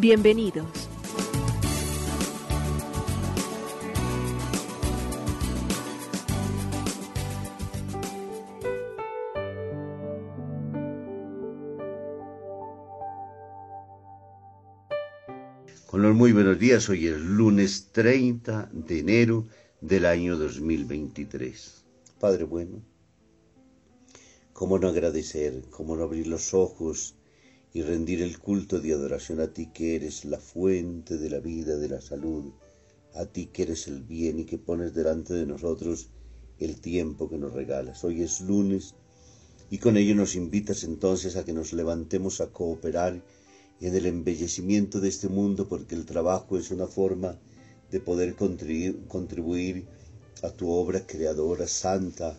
Bienvenidos. Con los muy buenos días, hoy es lunes 30 de enero del año 2023. Padre bueno, ¿cómo no agradecer, cómo no abrir los ojos y rendir el culto de adoración a ti que eres la fuente de la vida, de la salud, a ti que eres el bien y que pones delante de nosotros el tiempo que nos regalas? Hoy es lunes y con ello nos invitas entonces a que nos levantemos a cooperar en el embellecimiento de este mundo porque el trabajo es una forma de poder contribuir a tu obra creadora, santa,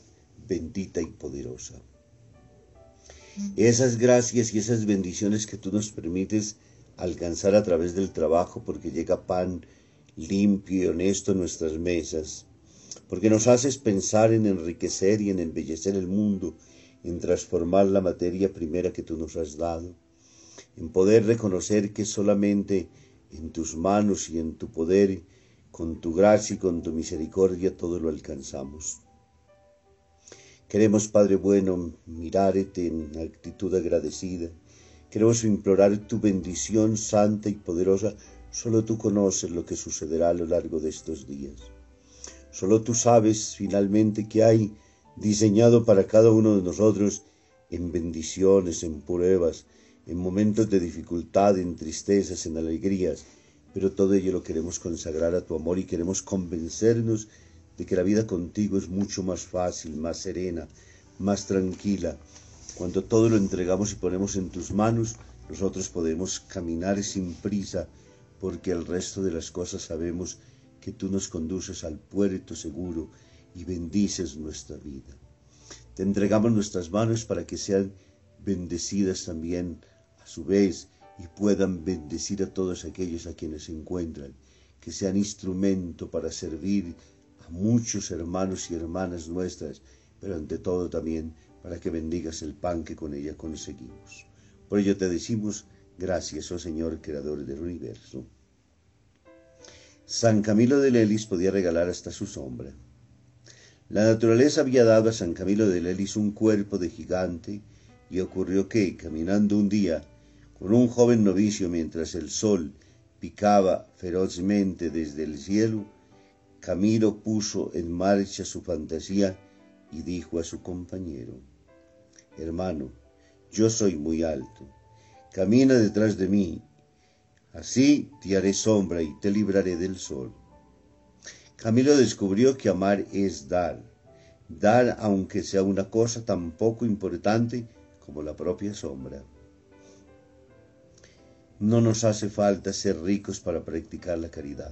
bendita y poderosa. Esas gracias y esas bendiciones que tú nos permites alcanzar a través del trabajo porque llega pan limpio y honesto a nuestras mesas, porque nos haces pensar en enriquecer y en embellecer el mundo, en transformar la materia primera que tú nos has dado en poder reconocer que solamente en tus manos y en tu poder, con tu gracia y con tu misericordia, todo lo alcanzamos. Queremos, Padre bueno, mirarte en actitud agradecida. Queremos implorar tu bendición santa y poderosa. Solo tú conoces lo que sucederá a lo largo de estos días. Solo tú sabes finalmente que hay diseñado para cada uno de nosotros en bendiciones, en pruebas, en momentos de dificultad, en tristezas, en alegrías, pero todo ello lo queremos consagrar a tu amor y queremos convencernos de que la vida contigo es mucho más fácil, más serena, más tranquila. Cuando todo lo entregamos y ponemos en tus manos, nosotros podemos caminar sin prisa, porque el resto de las cosas sabemos que tú nos conduces al puerto seguro y bendices nuestra vida. Te entregamos nuestras manos para que sean bendecidas también su vez y puedan bendecir a todos aquellos a quienes se encuentran, que sean instrumento para servir muchos hermanos y hermanas nuestras, pero ante todo también para que bendigas el pan que con ella conseguimos. Por ello te decimos, gracias, oh Señor, Creador del universo. San Camilo de Lelis podía regalar hasta su sombra. La naturaleza había dado a San Camilo de Lelis un cuerpo de gigante y ocurrió que, caminando un día con un joven novicio mientras el sol picaba ferozmente desde el cielo, Camilo puso en marcha su fantasía y dijo a su compañero, Hermano, yo soy muy alto, camina detrás de mí, así te haré sombra y te libraré del sol. Camilo descubrió que amar es dar, dar aunque sea una cosa tan poco importante como la propia sombra. No nos hace falta ser ricos para practicar la caridad.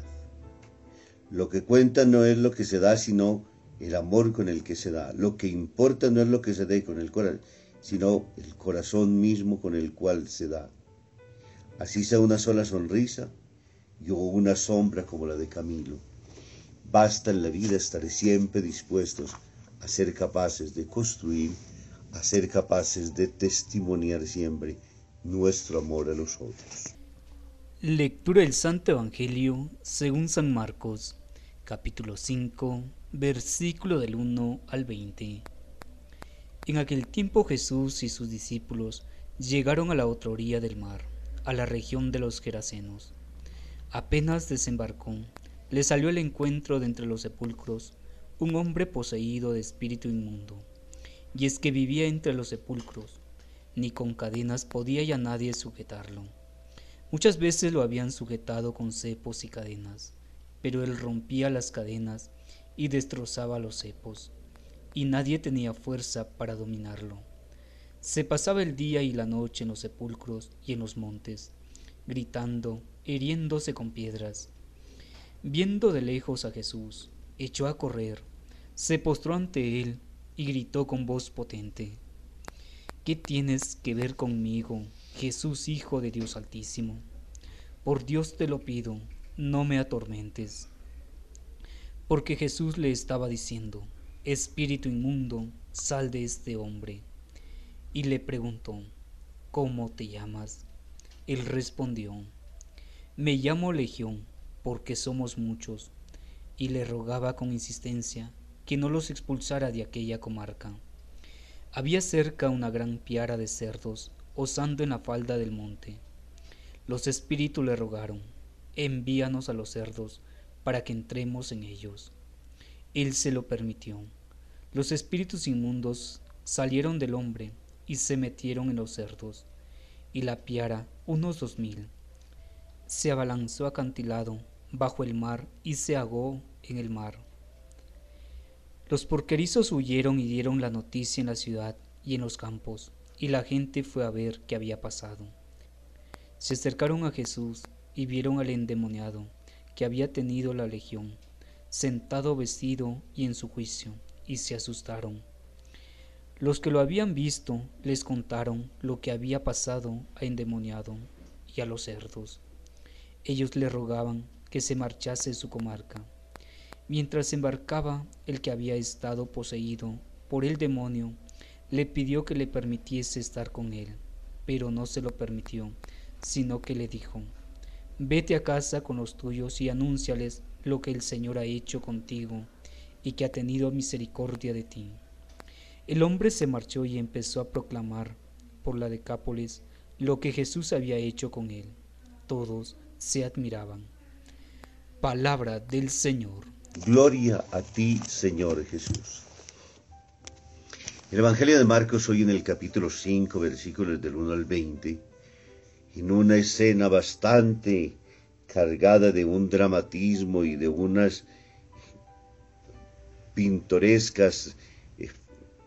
Lo que cuenta no es lo que se da, sino el amor con el que se da. Lo que importa no es lo que se dé con el corazón, sino el corazón mismo con el cual se da. Así sea una sola sonrisa y una sombra como la de Camilo. Basta en la vida estar siempre dispuestos a ser capaces de construir, a ser capaces de testimoniar siempre nuestro amor a los otros. Lectura del Santo Evangelio según San Marcos, capítulo 5, versículo del 1 al 20. En aquel tiempo Jesús y sus discípulos llegaron a la otra orilla del mar, a la región de los Gerasenos. Apenas desembarcó, le salió al encuentro de entre los sepulcros un hombre poseído de espíritu inmundo, y es que vivía entre los sepulcros ni con cadenas podía ya nadie sujetarlo. Muchas veces lo habían sujetado con cepos y cadenas, pero él rompía las cadenas y destrozaba los cepos, y nadie tenía fuerza para dominarlo. Se pasaba el día y la noche en los sepulcros y en los montes, gritando, hiriéndose con piedras. Viendo de lejos a Jesús, echó a correr, se postró ante él y gritó con voz potente, ¿Qué tienes que ver conmigo, Jesús Hijo de Dios Altísimo? Por Dios te lo pido, no me atormentes. Porque Jesús le estaba diciendo, Espíritu inmundo, sal de este hombre. Y le preguntó, ¿cómo te llamas? Él respondió, me llamo Legión, porque somos muchos, y le rogaba con insistencia que no los expulsara de aquella comarca. Había cerca una gran piara de cerdos, osando en la falda del monte. Los espíritus le rogaron, envíanos a los cerdos, para que entremos en ellos. Él se lo permitió. Los espíritus inmundos salieron del hombre y se metieron en los cerdos, y la piara, unos dos mil, se abalanzó acantilado bajo el mar y se ahogó en el mar. Los porquerizos huyeron y dieron la noticia en la ciudad y en los campos, y la gente fue a ver qué había pasado. Se acercaron a Jesús y vieron al endemoniado que había tenido la legión, sentado vestido y en su juicio, y se asustaron. Los que lo habían visto les contaron lo que había pasado a endemoniado y a los cerdos. Ellos le rogaban que se marchase de su comarca. Mientras embarcaba el que había estado poseído por el demonio, le pidió que le permitiese estar con él, pero no se lo permitió, sino que le dijo, Vete a casa con los tuyos y anúnciales lo que el Señor ha hecho contigo y que ha tenido misericordia de ti. El hombre se marchó y empezó a proclamar por la Decápolis lo que Jesús había hecho con él. Todos se admiraban. Palabra del Señor. Gloria a ti, Señor Jesús. El Evangelio de Marcos hoy en el capítulo 5, versículos del 1 al 20, en una escena bastante cargada de un dramatismo y de unas pintorescas eh,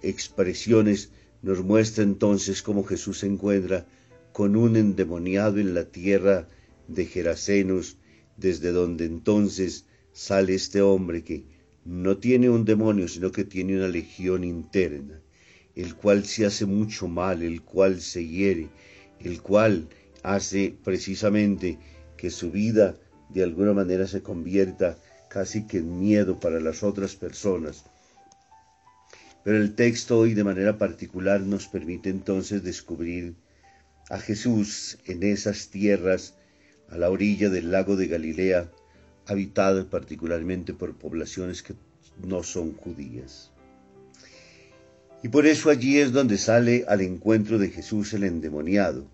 expresiones, nos muestra entonces cómo Jesús se encuentra con un endemoniado en la tierra de Gerasenos, desde donde entonces sale este hombre que no tiene un demonio, sino que tiene una legión interna, el cual se hace mucho mal, el cual se hiere, el cual hace precisamente que su vida de alguna manera se convierta casi que en miedo para las otras personas. Pero el texto hoy de manera particular nos permite entonces descubrir a Jesús en esas tierras a la orilla del lago de Galilea, habitado particularmente por poblaciones que no son judías. Y por eso allí es donde sale al encuentro de Jesús el endemoniado,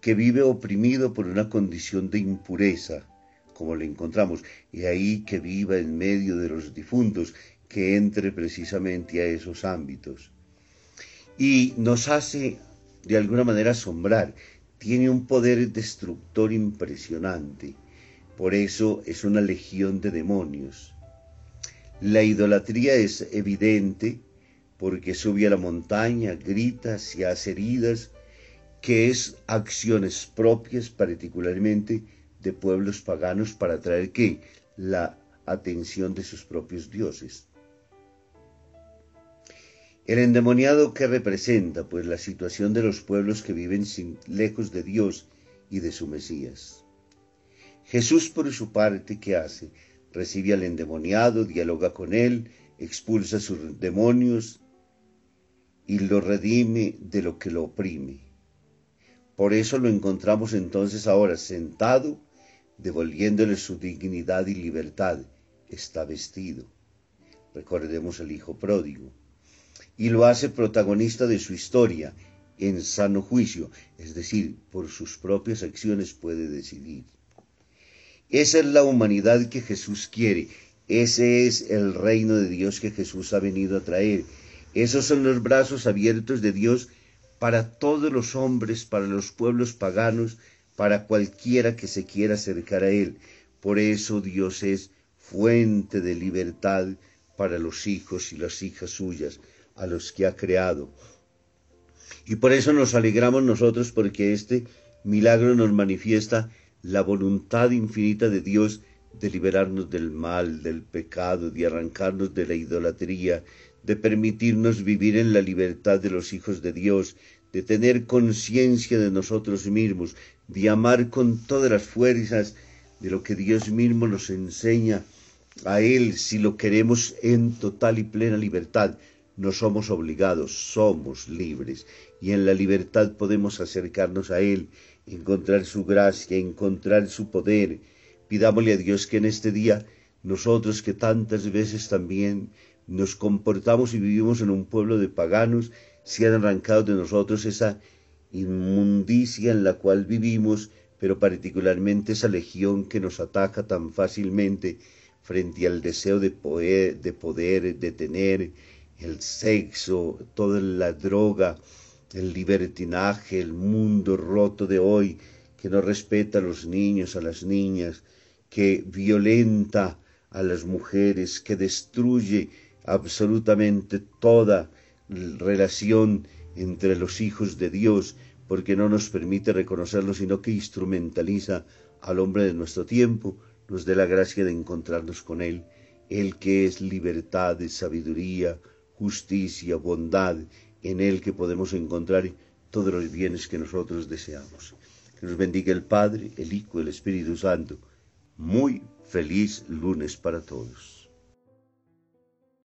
que vive oprimido por una condición de impureza, como le encontramos, y ahí que viva en medio de los difuntos, que entre precisamente a esos ámbitos. Y nos hace de alguna manera asombrar tiene un poder destructor impresionante. Por eso es una legión de demonios. La idolatría es evidente porque sube a la montaña, grita, se hace heridas, que es acciones propias particularmente de pueblos paganos para atraer qué? La atención de sus propios dioses. El endemoniado que representa, pues, la situación de los pueblos que viven sin, lejos de Dios y de su Mesías. Jesús, por su parte, ¿qué hace? Recibe al endemoniado, dialoga con él, expulsa sus demonios y lo redime de lo que lo oprime. Por eso lo encontramos entonces ahora sentado, devolviéndole su dignidad y libertad. Está vestido. Recordemos el hijo pródigo y lo hace protagonista de su historia en sano juicio, es decir, por sus propias acciones puede decidir. Esa es la humanidad que Jesús quiere, ese es el reino de Dios que Jesús ha venido a traer. Esos son los brazos abiertos de Dios para todos los hombres, para los pueblos paganos, para cualquiera que se quiera acercar a Él. Por eso Dios es fuente de libertad para los hijos y las hijas suyas a los que ha creado. Y por eso nos alegramos nosotros porque este milagro nos manifiesta la voluntad infinita de Dios de liberarnos del mal, del pecado, de arrancarnos de la idolatría, de permitirnos vivir en la libertad de los hijos de Dios, de tener conciencia de nosotros mismos, de amar con todas las fuerzas de lo que Dios mismo nos enseña a Él si lo queremos en total y plena libertad. No somos obligados, somos libres y en la libertad podemos acercarnos a Él, encontrar su gracia, encontrar su poder. Pidámosle a Dios que en este día nosotros que tantas veces también nos comportamos y vivimos en un pueblo de paganos, sean arrancados de nosotros esa inmundicia en la cual vivimos, pero particularmente esa legión que nos ataca tan fácilmente frente al deseo de poder, de, poder, de tener el sexo, toda la droga, el libertinaje, el mundo roto de hoy, que no respeta a los niños, a las niñas, que violenta a las mujeres, que destruye absolutamente toda relación entre los hijos de Dios, porque no nos permite reconocerlo, sino que instrumentaliza al hombre de nuestro tiempo, nos dé la gracia de encontrarnos con Él, Él que es libertad, sabiduría, justicia, bondad, en Él que podemos encontrar todos los bienes que nosotros deseamos. Que nos bendiga el Padre, el Hijo, el Espíritu Santo. Muy feliz lunes para todos.